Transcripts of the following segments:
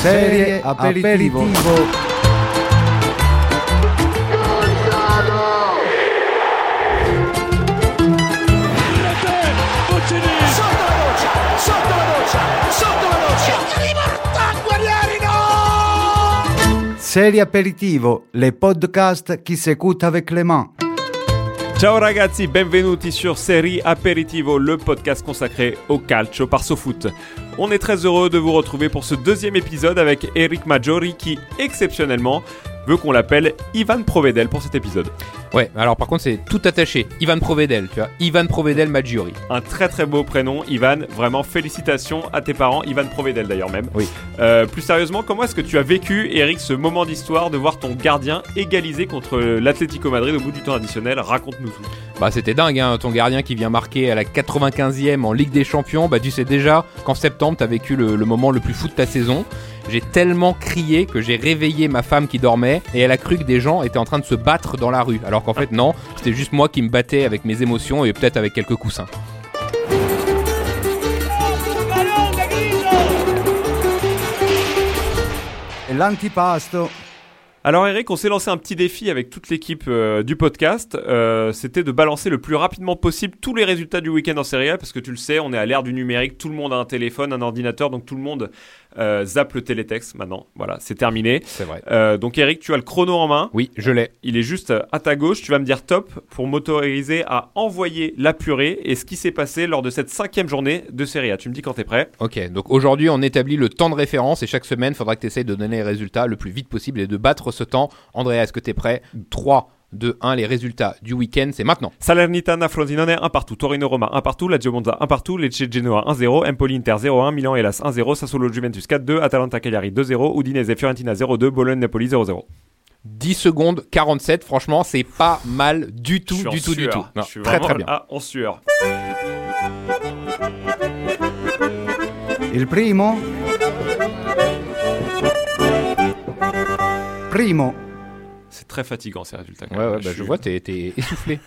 Serie aperitivo. Sotto la doccia, sotto la doccia, sotto la doccia. Serie aperitivo, le podcast qui s'écoutent avec les mains. Ciao ragazzi, benvenuti sur Serie Aperitivo, le podcast consacré au calcio par SoFoot. On est très heureux de vous retrouver pour ce deuxième épisode avec Eric Maggiori qui, exceptionnellement, veut qu'on l'appelle Ivan Provedel pour cet épisode. Ouais, alors par contre c'est tout attaché. Ivan Provedel, tu vois. Ivan Provedel Maggiori. Un très très beau prénom, Ivan. Vraiment félicitations à tes parents, Ivan Provedel d'ailleurs même. Oui. Euh, plus sérieusement, comment est-ce que tu as vécu, Eric, ce moment d'histoire de voir ton gardien égaliser contre l'Atlético Madrid au bout du temps additionnel? Raconte-nous tout. Bah c'était dingue, hein, ton gardien qui vient marquer à la 95e en Ligue des Champions. Bah tu sais déjà qu'en septembre t'as vécu le, le moment le plus fou de ta saison. J'ai tellement crié que j'ai réveillé ma femme qui dormait et elle a cru que des gens étaient en train de se battre dans la rue. Alors qu'en fait non, c'était juste moi qui me battais avec mes émotions et peut-être avec quelques coussins. L'antipasto. Alors Eric, on s'est lancé un petit défi avec toute l'équipe euh, du podcast. Euh, C'était de balancer le plus rapidement possible tous les résultats du week-end en Serie A, parce que tu le sais, on est à l'ère du numérique, tout le monde a un téléphone, un ordinateur, donc tout le monde euh, zappe le télétexte maintenant. Voilà, c'est terminé. C'est vrai. Euh, donc Eric, tu as le chrono en main. Oui, je l'ai. Il est juste à ta gauche. Tu vas me dire top pour m'autoriser à envoyer la purée et ce qui s'est passé lors de cette cinquième journée de Serie A. Tu me dis quand t'es prêt. Ok, donc aujourd'hui on établit le temps de référence et chaque semaine il faudra que tu essayes de donner les résultats le plus vite possible et de battre ce temps. Andrea, est-ce que tu es prêt? 3, 2, 1, les résultats du week-end, c'est maintenant. Salernitana Frosinone 1 partout, Torino Roma 1 partout, Lazio Monza 1 partout, Lecce Genoa 1-0, Empoli Inter 0-1, Milan Hellas 1-0, Sassuolo Juventus 4-2, Atalanta Cagliari 2-0, Udinese Fiorentina 0-2, Bologne Napoli 0-0. 10 secondes 47, franchement c'est pas mal du tout, du tout, du tout. Très très bien. là, en sueur. Il primo. Primo. C'est très fatigant ces résultats. quand Ouais, même. ouais, bah, je suis- vois, t'es essoufflé.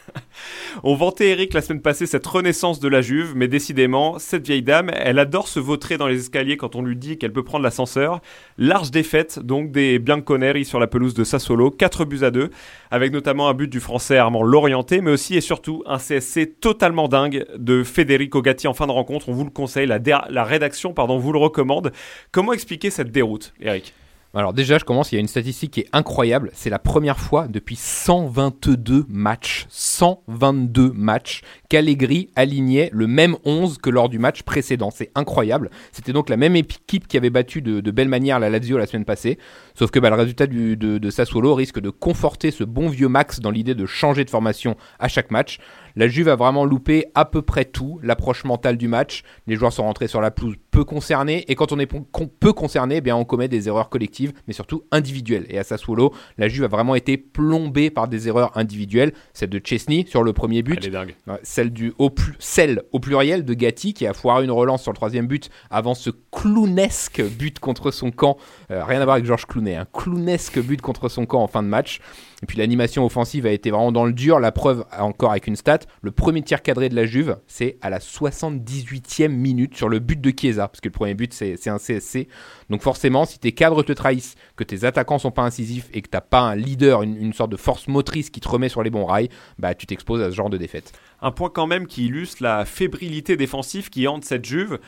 On vantait Eric la semaine passée cette renaissance de la Juve, mais décidément, cette vieille dame, elle adore se vautrer dans les escaliers quand on lui dit qu'elle peut prendre l'ascenseur. Large défaite donc des Bianconeri sur la pelouse de Sassuolo, 4 buts à 2, avec notamment un but du français Armand Lorienté, mais aussi et surtout un CSC totalement dingue de Federico Gatti en fin de rencontre. On vous le conseille, la, la rédaction pardon, vous le recommande. Comment expliquer cette déroute, Eric? Alors déjà, je commence, il y a une statistique qui est incroyable. C'est la première fois depuis 122 matchs, 122 matchs, qu'Allegri alignait le même 11 que lors du match précédent. C'est incroyable. C'était donc la même équipe qui avait battu de, belle manière la Lazio la semaine passée. Sauf que bah, le résultat de, de Sassuolo risque de conforter ce bon vieux Max dans l'idée de changer de formation à chaque match. La Juve a vraiment loupé à peu près tout, l'approche mentale du match. Les joueurs sont rentrés sur la pelouse peu concernés, et quand on est peu concerné, eh bien on commet des erreurs collectives, mais surtout individuelles. Et à Sassuolo, la Juve a vraiment été plombée par des erreurs individuelles. Celle de Chesney sur le premier but, Elle est dingue. Celle du au plus celle au pluriel de Gatti qui a foiré une relance sur le troisième but avant ce clownesque but contre son camp Euh, rien à voir avec Georges Clounet un clownesque but contre son camp en fin de match et puis l'animation offensive a été vraiment dans le dur. La preuve encore avec une stat le premier tir cadré de la Juve c'est à la 78e minute sur le but de Chiesa. Parce que le premier but c'est un CSC donc forcément si tes cadres te trahissent que tes attaquants sont pas incisifs et que t'as pas un leader une, une sorte de force motrice qui te remet sur les bons rails bah tu t'exposes à ce genre de défaite. Un point quand même qui illustre la fébrilité défensive qui hante cette Juve.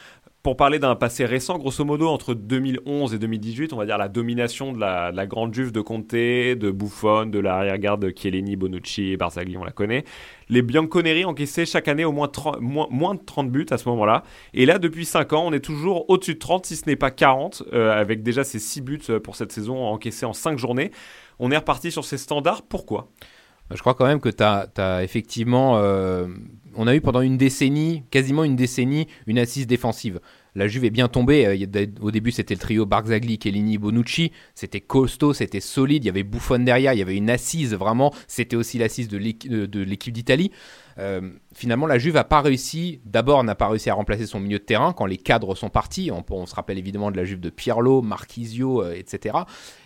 Pour parler d'un passé récent, grosso modo, entre 2011 et 2018, on va dire la domination de la, de la grande Juve de Conte, de Buffon, de l'arrière-garde de Chiellini, Bonucci et Barzagli, on la connaît. Les Bianconeri encaissaient chaque année au moins, 30 moins, de 30 buts à ce moment-là. Et là, depuis 5 ans, on est toujours au-dessus de 30, si ce n'est pas 40, euh, avec déjà ces 6 buts euh, pour cette saison encaissés en 5 journées. On est reparti sur ces standards. Pourquoi? Je crois quand même que tu as, effectivement. euh, on a eu pendant une décennie, quasiment une décennie, une assise défensive. La Juve est bien tombée. euh, Au début, c'était le trio Barzagli, Chiellini, Bonucci. C'était costaud, c'était solide. Il y avait Buffon derrière. Il y avait une assise vraiment. C'était aussi l'assise de l'équi- de de l'équipe d'Italie. Euh, finalement, la Juve n'a pas réussi. D'abord, n'a pas réussi à remplacer son milieu de terrain quand les cadres sont partis. On, se rappelle évidemment de la Juve de Pirlo, Marquisio, etc.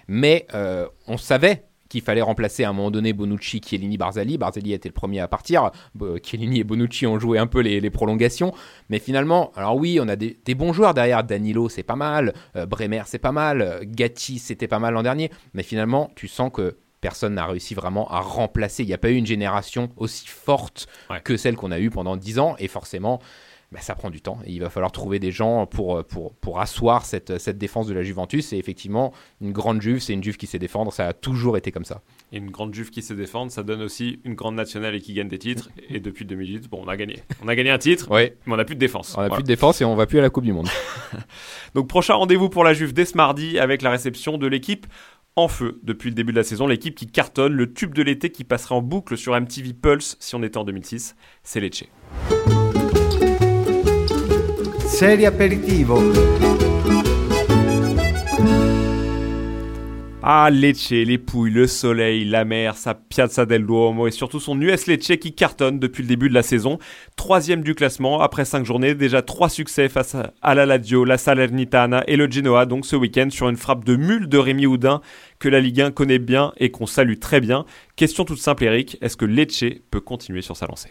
Mais euh, on savait qu'il fallait remplacer à un moment donné Bonucci, Chiellini, Barzali. Barzali était le premier à partir. Bo- Chiellini et Bonucci ont joué un peu les, les prolongations. Mais finalement, alors oui, on a des, des bons joueurs derrière. Danilo, c'est pas mal. Euh, Bremer, c'est pas mal. Euh, Gatti, c'était pas mal l'an dernier. Mais finalement, tu sens que personne n'a réussi vraiment à remplacer. Il n'y a pas eu une génération aussi forte Ouais. que celle qu'on a eue pendant 10 ans. Et forcément, bah, ça prend du temps. Et il va falloir trouver des gens pour, pour, pour asseoir cette, cette défense de la Juventus. Et effectivement, une grande Juve, c'est une Juve qui sait défendre. Ça a toujours été comme ça. Et une grande Juve qui sait défendre, ça donne aussi une grande nationale et qui gagne des titres. Et depuis 2008, bon, on a gagné. On a gagné un titre, mais on n'a plus de défense. on n'a Voilà. plus de défense et on va plus à la Coupe du Monde. Donc prochain rendez-vous pour la Juve dès ce mardi avec la réception de l'équipe en feu depuis le début de la saison, l'équipe qui cartonne, le tube de l'été qui passerait en boucle sur MTV Pulse si on était en 2006, c'est Lecce. Serie aperitivo. Ah, Lecce, les pouilles, le soleil, la mer, sa Piazza del Duomo et surtout son US Lecce qui cartonne depuis le début de la saison. Troisième du classement après cinq journées, déjà trois succès face à- la Lazio, la Salernitana et le Genoa donc ce week-end sur une frappe de mule de Rémi Houdin que la Ligue 1 connaît bien et qu'on salue très bien. Question toute simple Eric, est-ce que Lecce peut continuer sur sa lancée?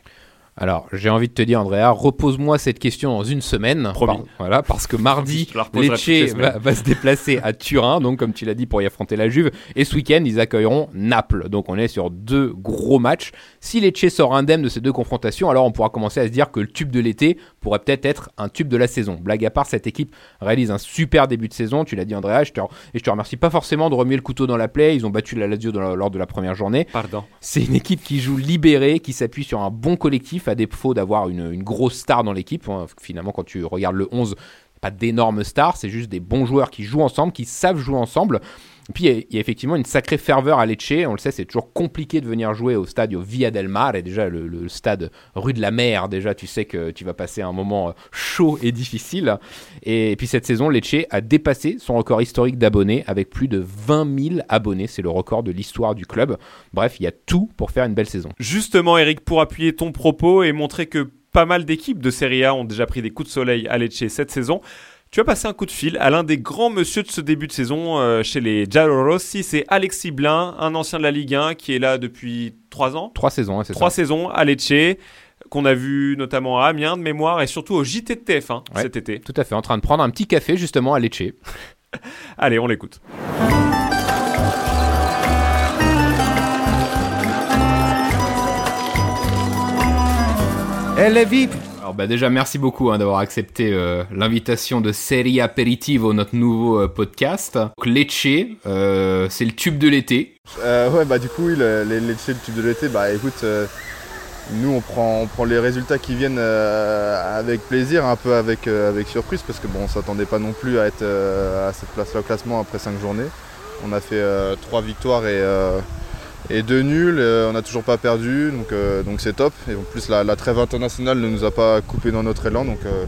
Alors, j'ai envie de te dire, Andrea, repose-moi cette question dans une semaine. Promis. Par- voilà, parce que mardi, Lecce va, va se déplacer à Turin, donc comme tu l'as dit, pour y affronter la Juve. Et ce week-end, ils accueilleront Naples. Donc on est sur deux gros matchs. Si Lecce sort indemne de ces deux confrontations, alors on pourra commencer à se dire que le tube de l'été pourrait peut-être être un tube de la saison. Blague à part, cette équipe réalise un super début de saison. Tu l'as dit, Andrea, je te, et je te remercie pas forcément de remuer le couteau dans la plaie. Ils ont battu la Lazio dans la- lors de la première journée. Pardon. C'est une équipe qui joue libérée, qui s'appuie sur un bon collectif, à défaut d'avoir une, grosse star dans l'équipe. hein. Finalement, quand tu regardes le 11, pas d'énormes stars, c'est juste des bons joueurs qui jouent ensemble, qui savent jouer ensemble. Et puis il y, a- effectivement une sacrée ferveur à Lecce. On le sait, c'est toujours compliqué de venir jouer au stade Via del Mar. Et déjà, le, stade rue de la Mer, déjà, tu sais que tu vas passer un moment euh, chaud et difficile. Et, puis cette saison, Lecce a dépassé son record historique d'abonnés avec plus de 20 000 abonnés. C'est le record de l'histoire du club. Bref, il y a tout pour faire une belle saison. Justement, Eric, pour appuyer ton propos et montrer que pas mal d'équipes de Serie A ont déjà pris des coups de soleil à Lecce cette saison, tu as passé un coup de fil à l'un des grands monsieur de ce début de saison euh, chez les Giallorossi, c'est Alexis Blin, un ancien de la Ligue 1 qui est là depuis trois ans, Trois saisons, hein, c'est trois ça. saisons à Lecce, qu'on a vu notamment à Amiens de mémoire et surtout au JT de TF1 Ouais. cet été. Tout à fait, en train de prendre un petit café justement à Lecce. Allez, on l'écoute. Elle est vive. Bah déjà merci beaucoup hein, d'avoir accepté euh, l'invitation de Serie Aperitivo, notre nouveau euh, podcast. Donc, Lecce, euh, c'est le tube de l'été. Ouais, bah du coup, oui, le, les, les le tube de l'été, bah écoute, nous on prend, on prend les résultats qui viennent avec plaisir, un peu avec, avec surprise, parce que bon, on s'attendait pas non plus à être à cette place-là au classement après 5 journées. On a fait 3 victoires et, et 2 nuls, euh, on n'a toujours pas perdu, donc euh, donc c'est top. Et en plus, la, la trêve internationale ne nous a pas coupé dans notre élan, donc, euh,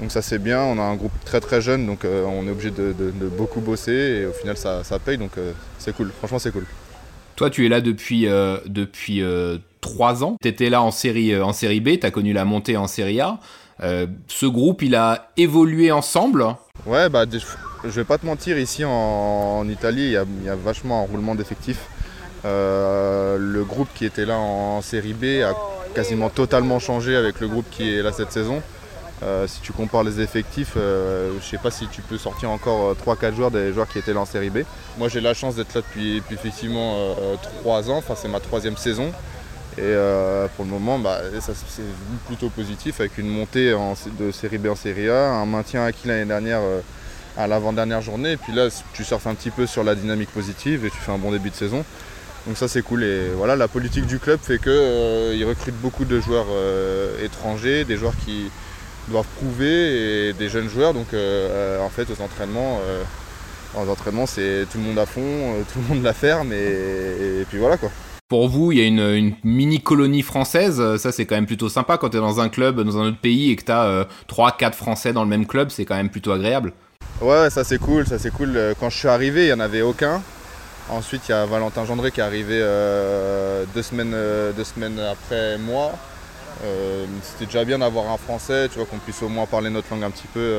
donc ça c'est bien. On a un groupe très très jeune, donc euh, on est obligé de, de- de beaucoup bosser et au final ça, ça paye, donc euh, c'est cool, franchement c'est cool. Toi tu es là depuis, euh, depuis euh, trois ans. Tu étais là en série, en série B, tu as connu la montée en série A. Ce groupe il a évolué ensemble? Ouais, bah, je vais pas te mentir, ici en, en Italie, il y, a, il y a vachement un roulement d'effectifs. Euh, le groupe qui était là en, série B a quasiment totalement changé avec le groupe qui est là cette saison. Euh, si tu compares les effectifs, euh, je sais pas si tu peux sortir encore 3-4 joueurs des joueurs qui étaient là en série B. Moi j'ai la chance d'être là depuis, effectivement 3 ans, enfin c'est ma troisième saison. Et euh, pour le moment, bah, c'est plutôt positif avec une montée de série B en série A, un maintien acquis l'année dernière euh, à l'avant-dernière journée. Et puis là, tu surfes un petit peu sur la dynamique positive et tu fais un bon début de saison. Donc ça c'est cool. Et voilà, la politique du club fait qu'ils recrutent beaucoup de joueurs euh, étrangers, des joueurs qui doivent prouver et des jeunes joueurs. Donc euh, en fait, aux entraînements, euh, aux entraînements, c'est tout le monde à fond, euh, tout le monde la ferme et, et puis voilà quoi. Pour vous, il y a une, une mini-colonie française. Euh, Ça, c'est quand même plutôt sympa quand tu es dans un club, dans un autre pays et que tu as 3-4 Français dans le même club. C'est quand même plutôt agréable. Ouais, ça c'est cool, ça c'est cool. Euh, Quand je suis arrivé, il n'y en avait aucun. Ensuite, il y a Valentin Gendré qui est arrivé euh, deux, semaines, euh, deux semaines après moi. Euh, C'était déjà bien d'avoir un français, tu vois, qu'on puisse au moins parler notre langue un petit peu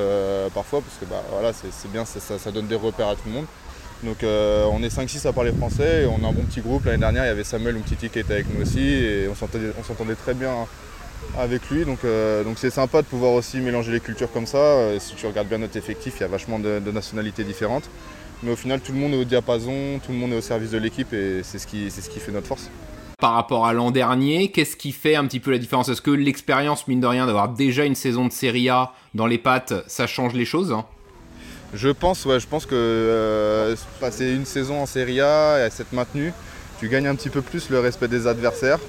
parfois, parce que bah, voilà, c'est bien, ça, ça- donne des repères à tout le monde. Donc on est 5-6 à parler français et on a un bon petit groupe. L'année dernière, il y avait Samuel Umtiti qui était avec nous aussi et on s'entendait, très bien avec lui. Donc donc c'est sympa de pouvoir aussi mélanger les cultures comme ça. Si tu regardes bien notre effectif, il y a vachement de nationalités différentes. Mais au final, tout le monde est au diapason, tout le monde est au service de l'équipe et c'est ce qui, ce qui fait notre force. Par rapport à l'an dernier, qu'est-ce qui fait un petit peu la différence? Est-ce que l'expérience, mine de rien, d'avoir déjà une saison de Serie A dans les pattes, ça change les choses? Hein Je pense, ouais, je pense que euh, passer une saison en Serie A et s'être maintenu, tu gagnes un petit peu plus le respect des adversaires.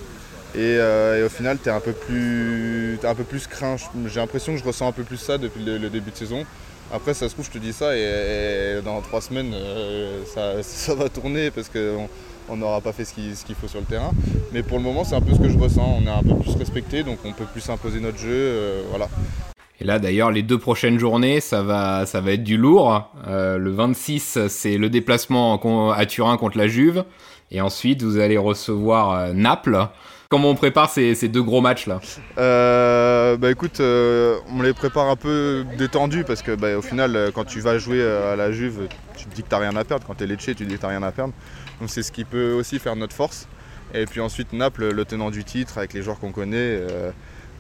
Et, euh, et au final, tu es un peu plus, un peu plus craint. J'ai l'impression que je ressens un peu plus ça depuis le, le début de saison. Après, ça se trouve, je te dis ça et, dans trois semaines, euh, ça, va tourner parce qu'on on n'aura pas fait ce qu'il faut sur le terrain. Mais pour le moment, c'est un peu ce que je ressens. On est un peu plus respecté, donc on peut plus imposer notre jeu. euh, voilà. Et là, d'ailleurs, les deux prochaines journées, ça va, ça va être du lourd. Euh, le 26, c'est le déplacement à Turin contre la Juve. Et ensuite, vous allez recevoir Naples. Comment on prépare ces, deux gros matchs-là Euh, bah écoute, euh, on les prépare un peu détendus parce que bah, au final, euh, quand tu vas jouer à la Juve, tu te dis que t'as rien à perdre. Quand t'es Lecce, tu te dis que t'as rien à perdre. Donc c'est ce qui peut aussi faire notre force. Et puis ensuite Naples, le tenant du titre, avec les joueurs qu'on connaît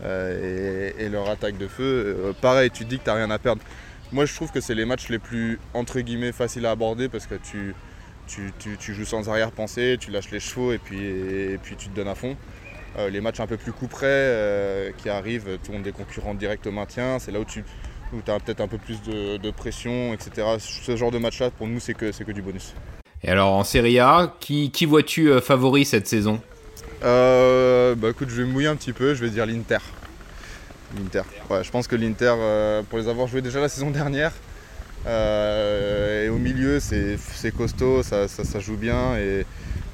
et, leur attaque de feu. pareil, tu te dis que t'as rien à perdre. Moi, je trouve que c'est les matchs les plus entre guillemets faciles à aborder parce que tu, joues sans arrière-pensée, tu lâches les chevaux et puis tu te donnes à fond. Euh, les matchs un peu plus coup près euh, qui arrivent, tout le monde des concurrents directs au maintien, c'est là où tu où as peut-être un peu plus de, de pression, etc. Ce genre de match-là, pour nous, c'est que, du bonus. Et alors, en Serie A, qui, qui vois-tu euh, favori cette saison? Euh, bah écoute, je vais mouiller un petit peu, je vais dire l'Inter. L'Inter. Ouais, je pense que l'Inter, pour les avoir joués déjà la saison dernière, et au milieu, c'est costaud, ça, ça- ça joue bien, et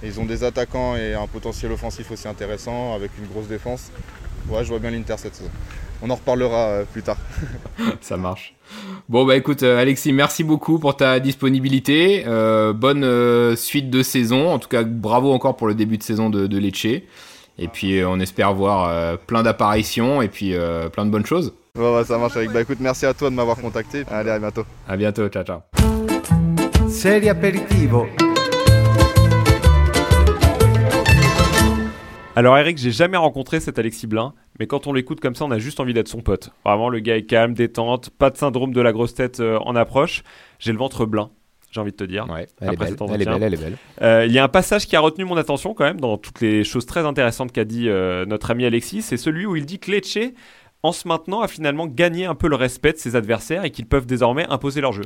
ils ont des attaquants et un potentiel offensif aussi intéressant, avec une grosse défense. Ouais, je vois bien l'Inter cette saison. On en reparlera euh, plus tard. Ça marche. Bon, bah écoute, euh, Alexis, merci beaucoup pour ta disponibilité. Euh, bonne euh, suite de saison. En tout cas, bravo encore pour le début de saison de, de Lecce. Et puis, euh, on espère voir euh, plein d'apparitions et puis euh, plein de bonnes choses. Ouais, ouais, ça marche avec. Bah écoute, merci à toi de m'avoir contacté. Allez, à bientôt. À bientôt. Ciao, ciao. Serie aperitivo. Alors Eric, j'ai jamais rencontré cet Alexis Blin, mais quand on l'écoute comme ça, on a juste envie d'être son pote. Vraiment, le gars est calme, détente, pas de syndrome de la grosse tête euh, en approche. J'ai le ventre blanc, j'ai envie de te dire. Ouais, elle est, elle belle, elle est belle. Euh, Il y a un passage qui a retenu mon attention quand même dans toutes les choses très intéressantes qu'a dit euh, notre ami Alexis, c'est celui où il dit que Lecce, en se maintenant, a finalement gagné un peu le respect de ses adversaires et qu'ils peuvent désormais imposer leur jeu.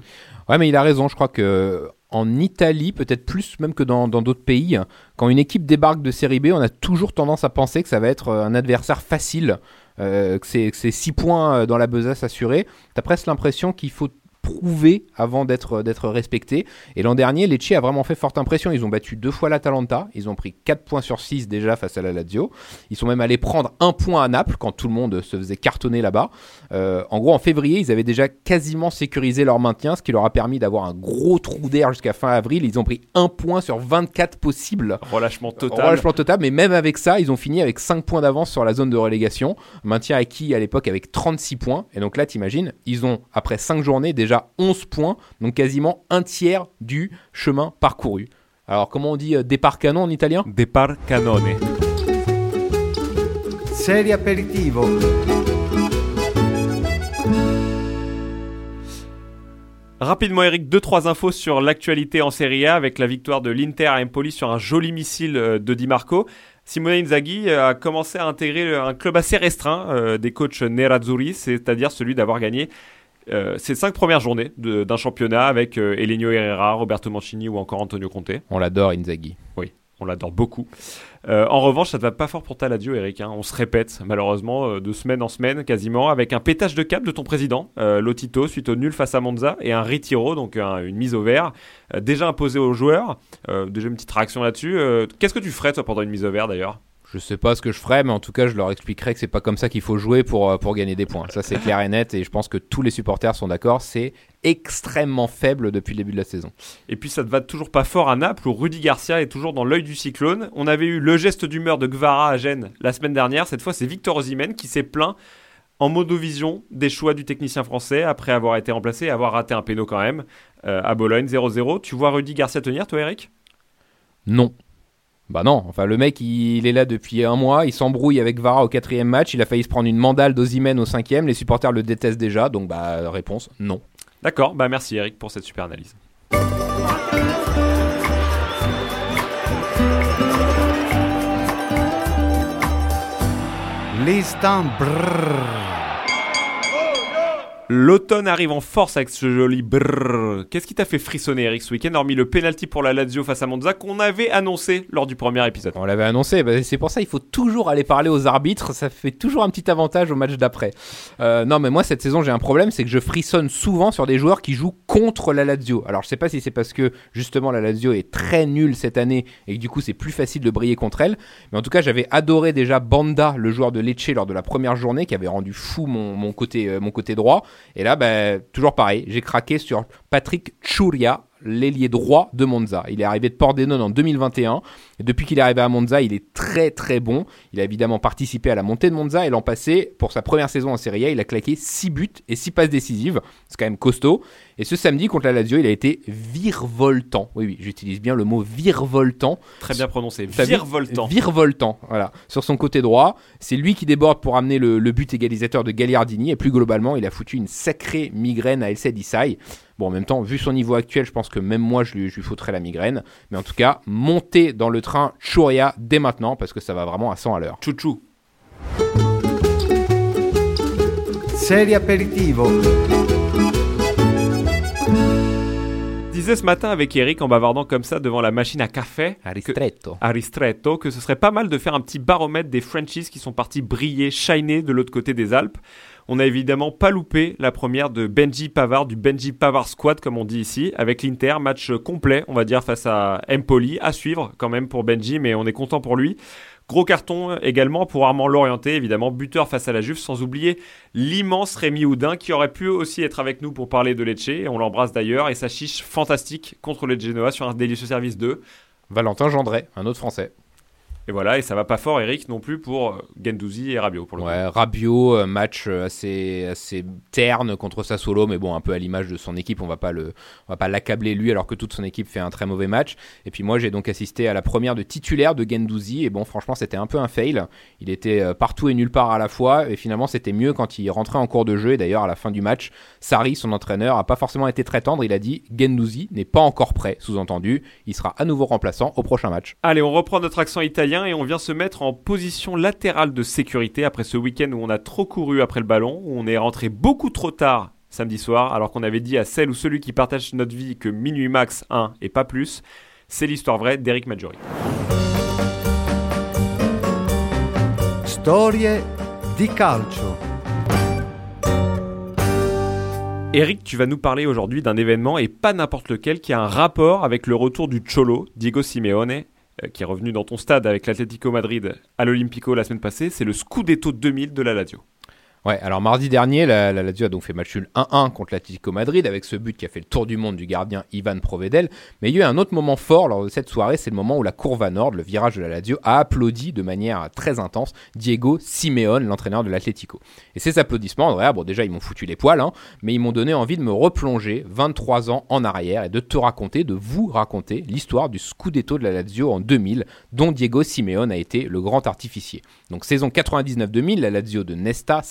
Ouais, mais il a raison. Je crois que en Italie, peut-être plus même que dans d'autres pays, quand une équipe débarque de série B, on a toujours tendance à penser que ça va être euh, un adversaire facile, euh, que c'est que c'est 6 points euh, dans la besace assurée. T'as presque l'impression qu'il faut prouver avant d'être d'être respecté. Et l'an dernier, Lecce a vraiment fait forte impression. Ils ont battu deux fois l'Atalanta. Ils ont pris 4 points sur 6 déjà face à la Lazio. Ils sont même allés prendre un point à Naples quand tout le monde se faisait cartonner là-bas. Euh, en gros, en février, ils avaient déjà quasiment sécurisé leur maintien, ce qui leur a permis d'avoir un gros trou d'air jusqu'à fin avril. Ils ont pris un point sur 24 possibles. Relâchement total. Relâchement total, mais même avec ça, ils ont fini avec 5 points d'avance sur la zone de relégation. Maintien acquis à l'époque avec 36 points. Et donc là, t'imagines, ils ont, après 5 journées, déjà 11 points, donc quasiment un tiers du chemin parcouru. Alors, comment on dit euh, départ canon en italien? Départ canone. Serie aperitivo. Rapidement, Eric, deux trois infos sur l'actualité en Serie A avec la victoire de l'Inter à Empoli sur un joli missile euh, de Di Marco. Simone Inzaghi a commencé à intégrer un club assez restreint euh, des coachs Nerazzurri, c'est-à-dire celui d'avoir gagné euh, ses cinq premières journées d'un championnat avec euh, Elenio Herrera, Roberto Mancini ou encore Antonio Conte. On l'adore, Inzaghi. On l'adore beaucoup. Euh, en revanche, ça ne va pas fort pour ta Lazio, Eric. hein. On se répète, malheureusement, de semaine en semaine, quasiment, avec un pétage de cap de ton président, Lotito, suite au nul face à Monza, et un retiro, donc un- une mise au vert, déjà imposée aux joueurs. Déjà une petite réaction là-dessus. Qu'est-ce que tu ferais, toi, pendant une mise au vert, d'ailleurs? Je sais pas ce que je ferais, mais en tout cas, je leur expliquerai que c'est pas comme ça qu'il faut jouer pour, euh, pour gagner des points. Ça, c'est clair et net, et je pense que tous les supporters sont d'accord. C'est extrêmement faible depuis le début de la saison. Et puis, ça ne va toujours pas fort à Naples, où Rudy Garcia est toujours dans l'œil du cyclone. On avait eu le geste d'humeur de Guevara à Gênes la semaine dernière. Cette fois, c'est Victor Osimhen qui s'est plaint en modovision des choix du technicien français après avoir été remplacé et avoir raté un péno quand même euh, à Bologne 0-0. Tu vois Rudy Garcia tenir, toi, Eric? Non. Bah non, enfin le mec il est là depuis un mois, il s'embrouille avec Vara au quatrième match, il a failli se prendre une mandale d'Ozimène au cinquième, les supporters le détestent déjà, donc bah réponse non. D'accord, bah merci Eric pour cette super analyse. L'instant brrr. L'automne arrive en force avec ce joli brrr. Qu'est-ce qui t'a fait frissonner, Eric, ce week-end, hormis le penalty pour la Lazio face à Monza qu'on avait annoncé lors du premier épisode? On l'avait annoncé, bah, c'est pour ça il faut toujours aller parler aux arbitres, ça fait toujours un petit avantage au match d'après. Euh, non mais moi cette saison j'ai un problème, c'est que je frissonne souvent sur des joueurs qui jouent contre la Lazio. Alors je sais pas si c'est parce que justement la Lazio est très nulle cette année et que du coup c'est plus facile de briller contre elle, mais en tout cas j'avais adoré déjà Banda, le joueur de Lecce lors de la première journée qui avait rendu fou mon, mon côté, euh, mon côté droit. Et là, bah, toujours pareil, j'ai craqué sur Patrick Churia, l'ailier droit de Monza. Il est arrivé de Pordenone en 2021. Et depuis qu'il est arrivé à Monza, il est très très bon. Il a évidemment participé à la montée de Monza et l'an passé, pour sa première saison en Serie A, il a claqué 6 buts et 6 passes décisives. C'est quand même costaud. Et ce samedi contre la Lazio, il a été virevoltant. Oui, oui, j'utilise bien le mot virevoltant. Très bien prononcé, virevoltant. Virevoltant, voilà. Sur son côté droit, c'est lui qui déborde pour amener le, le but égalisateur de Gagliardini. Et plus globalement, il a foutu une sacrée migraine à El Sadisai. Bon, en même temps, vu son niveau actuel, je pense que même moi, je lui, je lui foutrais la migraine. Mais en tout cas, montez dans le train Churia dès maintenant, parce que ça va vraiment à 100 à l'heure. Chouchou. Serie aperitivo. disais ce matin avec Eric en bavardant comme ça devant la machine à café Aristretto. à Ristretto que ce serait pas mal de faire un petit baromètre des Frenchies qui sont partis briller, shiner de l'autre côté des Alpes. On n'a évidemment pas loupé la première de Benji Pavard, du Benji Pavard Squad comme on dit ici, avec l'Inter, match complet on va dire face à Empoli, à suivre quand même pour Benji mais on est content pour lui. Gros carton également pour Armand Lorienté, évidemment, buteur face à la Juve, sans oublier l'immense Rémi Houdin qui aurait pu aussi être avec nous pour parler de Lecce, on l'embrasse d'ailleurs, et sa chiche fantastique contre le Genoa sur un délicieux service 2. Valentin Gendret, un autre français. Et voilà, et ça va pas fort, Eric, non plus pour euh, Gendouzi et Rabiot pour le Ouais, Rabiot, euh, match euh, assez, assez terne contre Sassuolo, mais bon, un peu à l'image de son équipe, on va pas le, on va pas l'accabler lui alors que toute son équipe fait un très mauvais match. Et puis moi, j'ai donc assisté à la première de titulaire de Gendouzi, et bon, franchement, c'était un peu un fail. Il était partout et nulle part à la fois, et finalement, c'était mieux quand il rentrait en cours de jeu. Et d'ailleurs, à la fin du match, Sarri, son entraîneur, a pas forcément été très tendre. Il a dit Gendouzi n'est pas encore prêt, sous-entendu, il sera à nouveau remplaçant au prochain match. Allez, on reprend notre accent italien et on vient se mettre en position latérale de sécurité après ce week-end où on a trop couru après le ballon, où on est rentré beaucoup trop tard samedi soir, alors qu'on avait dit à celle ou celui qui partage notre vie que minuit max 1 et pas plus. C'est l'histoire vraie d'Eric Maggiori. Storie di calcio. Eric, tu vas nous parler aujourd'hui d'un événement et pas n'importe lequel qui a un rapport avec le retour du Cholo, Diego Simeone, qui est revenu dans ton stade avec l'Atlético Madrid à l'Olympico la semaine passée. C'est le Scudetto 2000 de la Lazio. Ouais, alors mardi dernier, la, la Lazio a donc fait match nul 1-1 contre l'Atlético Madrid avec ce but qui a fait le tour du monde du gardien Ivan Provedel. Mais il y a eu un autre moment fort lors de cette soirée, c'est le moment où la courva nord, le virage de la Lazio, a applaudi de manière très intense Diego Simeone, l'entraîneur de l'Atlético. Et ces applaudissements, Andrea, bon déjà ils m'ont foutu les poils, hein, mais ils m'ont donné envie de me replonger 23 ans en arrière et de te raconter, de vous raconter l'histoire du Scudetto de la Lazio en 2000, dont Diego Simeone a été le grand artificier. Donc saison 99-2000, la Lazio de Nesta,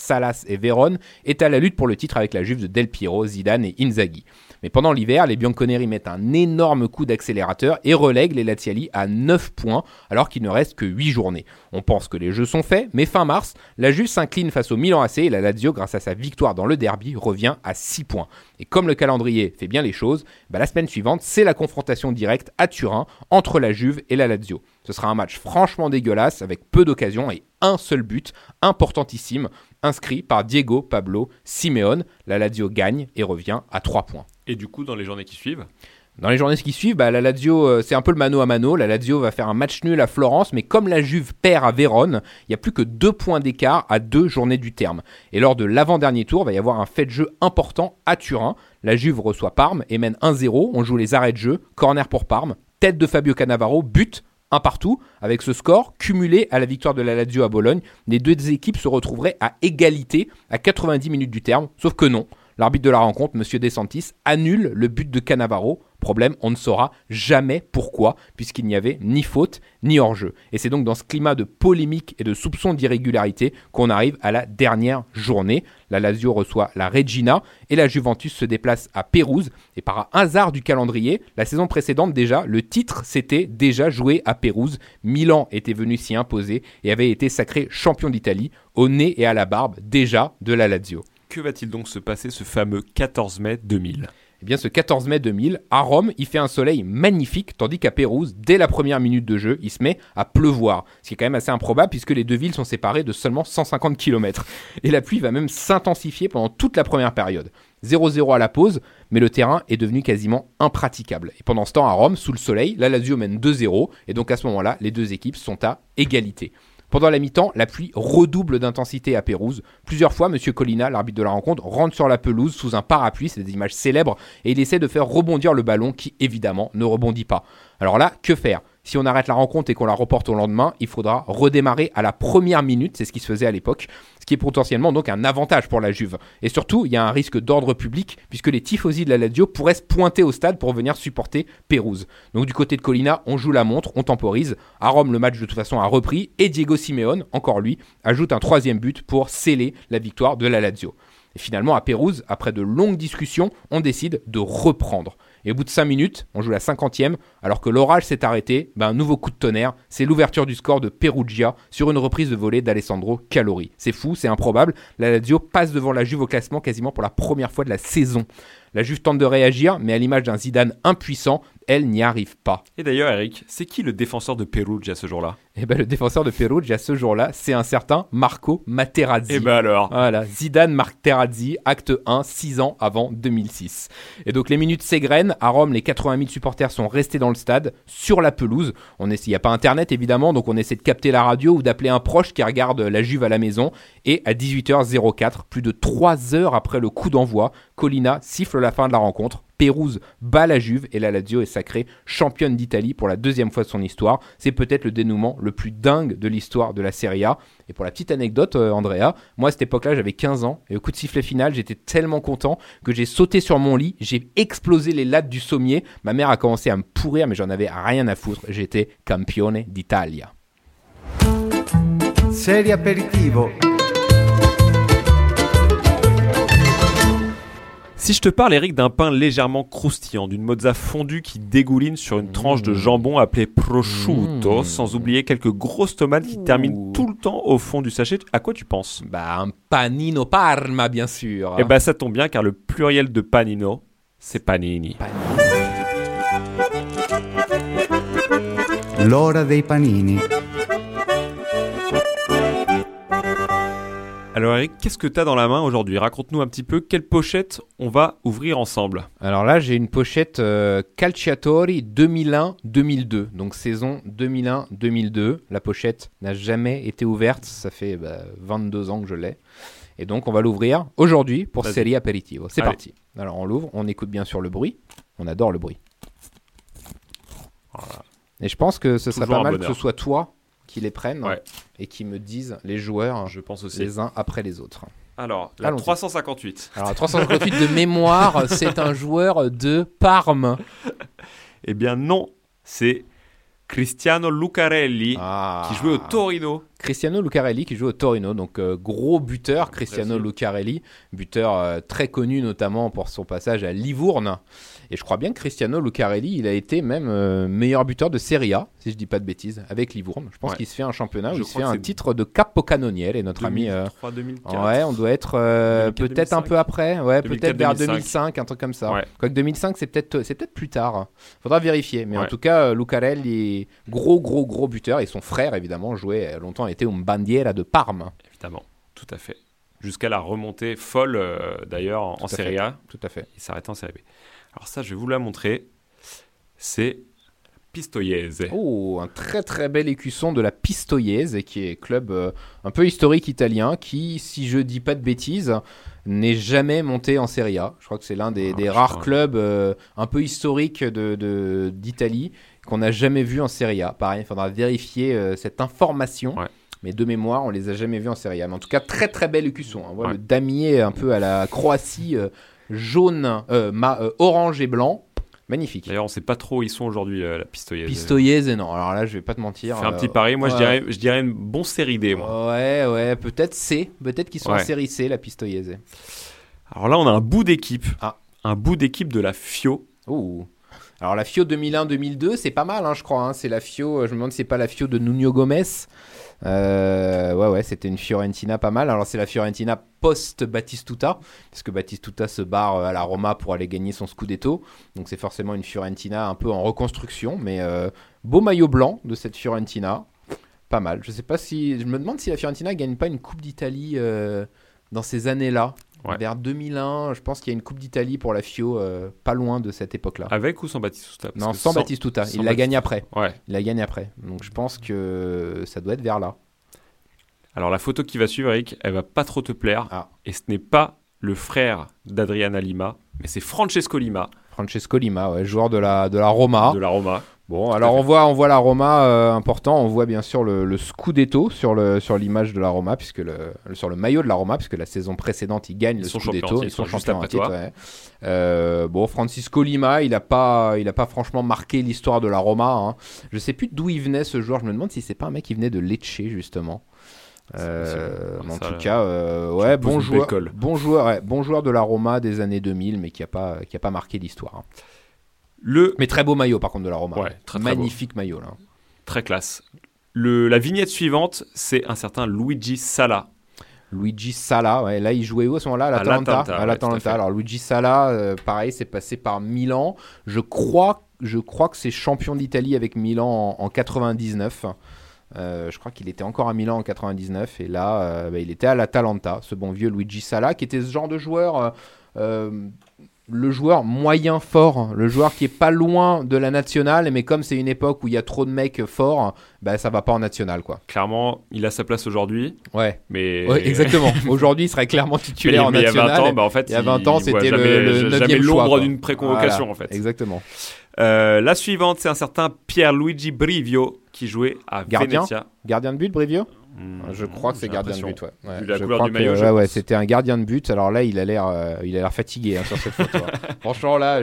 Et Vérone est à la lutte pour le titre avec la Juve de Del Piero, Zidane et Inzaghi. Mais pendant l'hiver, les Bianconeri mettent un énorme coup d'accélérateur et relèguent les Laziali à 9 points alors qu'il ne reste que 8 journées. On pense que les jeux sont faits, mais fin mars, la Juve s'incline face au Milan AC et la Lazio, grâce à sa victoire dans le derby, revient à 6 points. Et comme le calendrier fait bien les choses, bah, la semaine suivante, c'est la confrontation directe à Turin entre la Juve et la Lazio. Ce sera un match franchement dégueulasse avec peu d'occasions et un seul but, importantissime, inscrit par Diego Pablo Simeone. La Lazio gagne et revient à 3 points. Et du coup, dans les journées qui suivent, Dans les journées qui suivent, bah, la Lazio, euh, c'est un peu le mano à mano. La Lazio va faire un match nul à Florence, mais comme la Juve perd à Vérone, il n'y a plus que deux points d'écart à deux journées du terme. Et lors de l'avant-dernier tour, il va y avoir un fait de jeu important à Turin. La Juve reçoit Parme et mène 1-0. On joue les arrêts de jeu, corner pour Parme, tête de Fabio Cannavaro, but un partout. Avec ce score, cumulé à la victoire de la Lazio à Bologne, les deux équipes se retrouveraient à égalité à 90 minutes du terme, sauf que non. L'arbitre de la rencontre, M. DeSantis, annule le but de Cannavaro. Problème, on ne saura jamais pourquoi, puisqu'il n'y avait ni faute ni hors-jeu. Et c'est donc dans ce climat de polémique et de soupçons d'irrégularité qu'on arrive à la dernière journée. La Lazio reçoit la Regina et la Juventus se déplace à Pérouse. Et par hasard du calendrier, la saison précédente déjà, le titre s'était déjà joué à Pérouse. Milan était venu s'y imposer et avait été sacré champion d'Italie au nez et à la barbe déjà de la Lazio. Que va-t-il donc se passer ce fameux 14 mai 2000 Eh bien, ce 14 mai 2000, à Rome, il fait un soleil magnifique, tandis qu'à Pérouse, dès la première minute de jeu, il se met à pleuvoir. Ce qui est quand même assez improbable puisque les deux villes sont séparées de seulement 150 km. Et la pluie va même s'intensifier pendant toute la première période. 0-0 à la pause, mais le terrain est devenu quasiment impraticable. Et pendant ce temps, à Rome, sous le soleil, la Lazio mène 2-0, et donc à ce moment-là, les deux équipes sont à égalité. Pendant la mi-temps, la pluie redouble d'intensité à Pérouse. Plusieurs fois, M. Colina, l'arbitre de la rencontre, rentre sur la pelouse sous un parapluie, c'est des images célèbres, et il essaie de faire rebondir le ballon qui, évidemment, ne rebondit pas. Alors là, que faire? Si on arrête la rencontre et qu'on la reporte au lendemain, il faudra redémarrer à la première minute, c'est ce qui se faisait à l'époque, ce qui est potentiellement donc un avantage pour la Juve. Et surtout, il y a un risque d'ordre public, puisque les tifosi de la Lazio pourraient se pointer au stade pour venir supporter Pérouse. Donc du côté de Colina, on joue la montre, on temporise. À Rome, le match de toute façon a repris, et Diego Simeone, encore lui, ajoute un troisième but pour sceller la victoire de la Lazio. Et finalement, à Pérouse, après de longues discussions, on décide de reprendre. Et au bout de 5 minutes, on joue la 50e, alors que l'orage s'est arrêté, ben un nouveau coup de tonnerre, c'est l'ouverture du score de Perugia sur une reprise de volée d'Alessandro Calori. C'est fou, c'est improbable, la Lazio passe devant la Juve au classement quasiment pour la première fois de la saison. La Juve tente de réagir, mais à l'image d'un Zidane impuissant, elle n'y arrive pas. Et d'ailleurs, Eric, c'est qui le défenseur de Perugia ce jour-là? Et ben le défenseur de Perugia ce jour-là, c'est un certain Marco Materazzi. Et ben alors? Voilà, Zidane Materazzi, acte 1, 6 ans avant 2006. Et donc les minutes s'égrènent, à Rome, les 80 000 supporters sont restés dans le stade, sur la pelouse. On il n'y a pas internet évidemment, donc on essaie de capter la radio ou d'appeler un proche qui regarde la Juve à la maison. Et à 18h04, plus de 3 heures après le coup d'envoi, Colina siffle la fin de la rencontre. Pérouse bat la Juve et la Lazio est sacrée championne d'Italie pour la deuxième fois de son histoire. C'est peut-être le dénouement le plus dingue de l'histoire de la Serie A. Et pour la petite anecdote, euh, Andrea, moi à cette époque-là j'avais 15 ans et au coup de sifflet final j'étais tellement content que j'ai sauté sur mon lit, j'ai explosé les lattes du sommier. Ma mère a commencé à me pourrir mais j'en avais rien à foutre. J'étais campione d'Italia. Serie aperitivo. Si je te parle, Eric, d'un pain légèrement croustillant, d'une mozza fondue qui dégouline sur une tranche de jambon appelée prosciutto, Mmh. sans oublier quelques grosses tomates qui terminent tout le temps au fond du sachet, à quoi tu penses? Bah un panino parma bien sûr. Eh ben ça tombe bien car le pluriel de panino, c'est panini. L'ora dei panini. Alors Eric, qu'est-ce que t'as dans la main aujourd'hui? Raconte-nous un petit peu quelle pochette on va ouvrir ensemble. Alors là, j'ai une pochette euh, Calciatori 2001-2002, donc saison 2001-2002. La pochette n'a jamais été ouverte, ça fait bah, 22 ans que je l'ai. Et donc, on va l'ouvrir aujourd'hui pour Vas-y. Série Aperitivo. C'est Allez. parti. Alors, on l'ouvre, on écoute bien sûr le bruit. On adore le bruit. Et je pense que ce serait Toujours pas un mal que ce soit toi qui les prenne Ouais. et qui me dise les joueurs Je pense aussi. les uns après les autres. Alors, la Allons-y. 358. Alors, 358 de mémoire, c'est un joueur de Parme. Eh bien non, c'est Cristiano Lucarelli Ah. qui jouait au Torino. Cristiano Lucarelli qui joue au Torino, donc euh, gros buteur Cristiano. Lucarelli, buteur euh, très connu notamment pour son passage à Livourne. Et je crois bien que Cristiano Lucarelli, il a été même euh, meilleur buteur de Serie A, si je dis pas de bêtises, avec Livourne. Je pense Ouais. qu'il se fait un championnat où il se fait un titre de capocannoniere et notre ami. euh, 2003, 2004. Ouais, on doit être 2004, peut-être un 2005. peu après, ouais, 2004, peut-être vers 2005. 2005, un truc comme ça. Ouais. Quoique 2005, c'est peut-être c'est peut-être plus tard. Faudra vérifier, mais en tout cas, Lucarelli gros gros gros buteur et son frère évidemment jouait longtemps était un bandiera de Parme. Évidemment, tout à fait. Jusqu'à la remontée folle euh, d'ailleurs en, Serie. A. Tout à fait. Il s'arrête en Serie B. Alors ça, je vais vous la montrer. C'est Pistoiese. Oh, un très très bel écusson de la Pistoiese, qui est club euh, un peu historique italien, qui, si je dis pas de bêtises, n'est jamais monté en Serie A. Je crois que c'est l'un des, Ah, des rares crois. clubs euh, un peu historiques de- de- d'Italie qu'on n'a jamais vu en Serie A. Pareil, il faudra vérifier euh, cette information. Ouais. Mais de mémoire, on les a jamais vus en Serie A. Mais en tout cas, très très bel écusson. hein. On voit Ouais. le damier un peu à la Croatie, euh, jaune, euh, ma- euh, orange et blanc. Magnifique. D'ailleurs, on sait pas trop où ils sont aujourd'hui, la Pistoiese. Pistoiese, non. Alors là, je vais pas te mentir. Fais un petit pari. Moi, je, dirais, je dirais une bon série D, moi. Ouais, ouais, peut-être C. Peut-être qu'ils sont en Ouais. série C, la Pistoiese. Alors là, on a un bout d'équipe. Ah. Un bout d'équipe de la FIO. Ouh. Alors la FIO 2001-2002, c'est pas mal, hein, je crois. hein. C'est la FIO, euh, je me demande si c'est pas la FIO de Nuno Gomes. Euh, ouais, ouais, c'était une Fiorentina pas mal. Alors c'est la Fiorentina post-Batistuta, parce que Batistuta se barre euh, à la Roma pour aller gagner son Scudetto. Donc c'est forcément une Fiorentina un peu en reconstruction, mais beau maillot blanc de cette Fiorentina. Pas mal. Je sais pas si. Je me demande si la Fiorentina gagne pas une Coupe d'Italie dans ces années-là. Ouais. Vers 2001, je pense qu'il y a une Coupe d'Italie pour la FIO euh, pas loin de cette époque-là. Avec ou sans Batistuta? Parce Non, que sans, Batistuta. sans Il la gagne après. Ouais. Il la gagne après. Donc je pense que ça doit être vers là. Alors la photo qui va suivre, Eric, elle va pas trop te plaire. Ah. Et ce n'est pas le frère d'Adriana Lima, mais c'est Francesco Lima Francesco Lima, ouais, joueur de la, de la Roma. de la Roma. Bon, alors on voit, on voit la Roma euh, important. On voit bien sûr le, le Scudetto sur le sur l'image de la Roma, puisque le, sur le maillot de la Roma, puisque la saison précédente ils gagnent Ils le sont Scudetto. Ils sont champions en titre. ouais. Euh, bon, Francisco Lima, il a pas, il a pas franchement marqué l'histoire de la Roma. Hein. Je sais plus d'où il venait ce joueur. Je me demande si c'est pas un mec qui venait de Lecce justement. Euh, mais en tout cas, euh, ouais, bon joueur, bon joueur, ouais, bon joueur de la Roma des années 2000, mais qui a pas, qui a pas marqué l'histoire. hein. Le Mais très beau maillot par contre de la Roma. Ouais, très, très magnifique maillot là. très classe. Le, la vignette suivante, c'est un certain Luigi Sala. Luigi Sala, ouais, là il jouait où à ce moment-là? À l'Atalanta. À l'Atalanta. Alors Luigi Sala, euh, pareil, c'est passé par Milan. Je crois, je crois que c'est champion d'Italie avec Milan en, en 99. Euh, je crois qu'il était encore à Milan en 99 et là, euh, bah, il était à l'Atalanta, ce bon vieux Luigi Sala, qui était ce genre de joueur, le joueur moyen fort, le joueur qui est pas loin de la nationale, mais comme c'est une époque où il y a trop de mecs forts, bah ça va pas en nationale quoi. Clairement, il a sa place aujourd'hui, Ouais, mais Ouais, exactement. Aujourd'hui, il serait clairement Mais, titulaire en mais il y a national. 20 ans, bah, en fait, il y a 20 ans, c'était le- l'ombre d'une préconvocation Voilà, en fait. Exactement. Euh, la suivante, c'est un certain Pierluigi Brivio qui jouait à Gardien Venezia. Gardien de but, Brivio? Je crois que c'est gardien de but. Ouais. Ouais, Vu la je couleur crois du que- maillot, je ouais, ouais, pense. c'était un gardien de but. Alors là, il a l'air, euh, il a l'air fatigué hein, sur cette photo. hein. Franchement, là,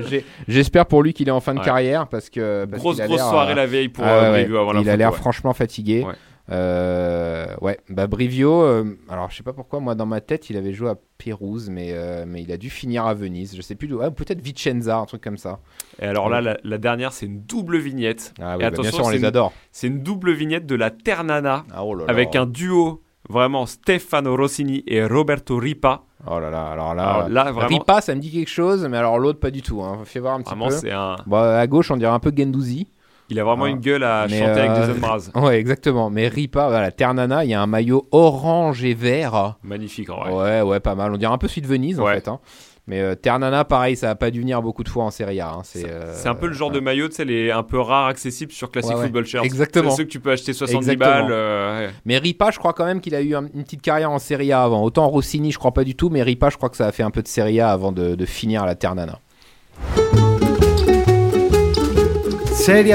j'espère pour lui qu'il est en fin de carrière parce que parce Grosse grosse soirée euh, la veille pour ah euh, la il a l'air franchement fatigué. Ouais. Euh, ouais, bah Brivio, euh, alors je sais pas pourquoi, moi dans ma tête il avait joué à Pérouse, mais, euh, mais il a dû finir à Venise. Je sais plus d'où. Ah, peut-être Vicenza, un truc comme ça. Et alors là, la, la dernière, c'est une double vignette. Ah Et oui, bah, bien attention, sûr, on les adore. C'est une double vignette de la Ternana Ah, oh là là. avec un duo vraiment Stefano Rossini et Roberto Ripa. Oh là là, alors là. Alors là, vraiment, Ripa, ça me dit quelque chose, mais alors l'autre pas du tout. Hein. Fais voir un petit vraiment peu. un. Bon, à gauche, on dirait un peu Gendouzi. Il a vraiment Ah. une gueule à chanter avec euh, Jason Mraz. Ouais, exactement. Mais Ripa, voilà, Ternana, il y a un maillot orange et vert. Magnifique en vrai. Ouais, ouais, pas mal. On dirait un peu Suite Venise en Ouais. fait. hein. Mais euh, Ternana, pareil, ça a pas dû venir beaucoup de fois en Serie A. hein. C'est euh, C'est un peu le genre ouais. de maillot, tu sais, les un peu rare, accessible sur Classic Ouais, ouais. Football Shirts. Exactement. C'est ceux que tu peux acheter 70 Exactement. balles. euh, ouais. Mais Ripa, je crois quand même qu'il a eu un- une petite carrière en Serie A avant. Autant Rossini, je crois pas du tout, mais Ripa, je crois que ça a fait un peu de Serie A avant de, de finir à la Ternana. Serie.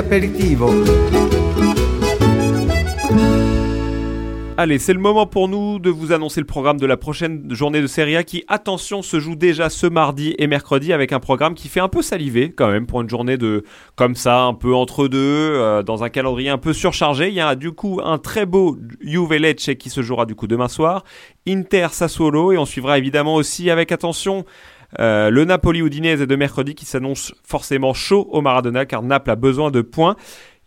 Allez, c'est le moment pour nous de vous annoncer le programme de la prochaine journée de Serie A qui, attention, se joue déjà ce mardi et mercredi avec un programme qui fait un peu saliver quand même pour une journée de comme ça, un peu entre deux, euh, dans un calendrier un peu surchargé. Il y a du coup un très beau Juve Lecce qui se jouera du coup demain soir, Inter Sassuolo et on suivra évidemment aussi avec attention euh, le Napoli Udinese de mercredi qui s'annonce forcément chaud au Maradona car Naples a besoin de points.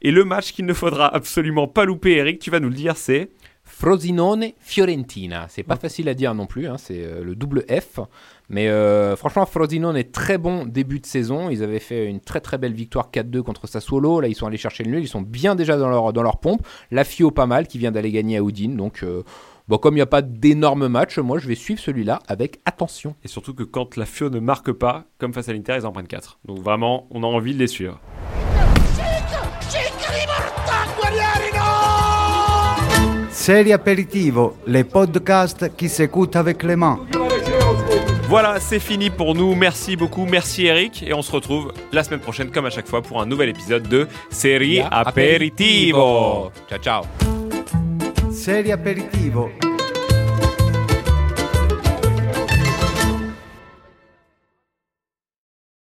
Et le match qu'il ne faudra absolument pas louper, Eric, tu vas nous le dire, c'est Frosinone Fiorentina. C'est pas facile à dire non plus, hein, c'est euh, le double F. Mais euh, franchement, Frosinone est très bon début de saison. Ils avaient fait une très très belle victoire 4-2 contre Sassuolo. Là, ils sont allés chercher le nul. Ils sont bien déjà dans leur, dans leur pompe. La Fio pas mal qui vient d'aller gagner à Udine. Donc, euh, bon, comme il n'y a pas d'énormes matchs, moi je vais suivre celui-là avec attention. Et surtout que quand la FIO ne marque pas, comme face à l'Inter, ils en prennent 4. Donc vraiment, on a envie de les suivre. Serie aperitivo, les podcasts qui s'écoutent avec les mains. Voilà, c'est fini pour nous. Merci beaucoup, merci Eric. Et on se retrouve la semaine prochaine, comme à chaque fois, pour un nouvel épisode de Série Aperitivo. Ciao ciao. Serie aperitivo.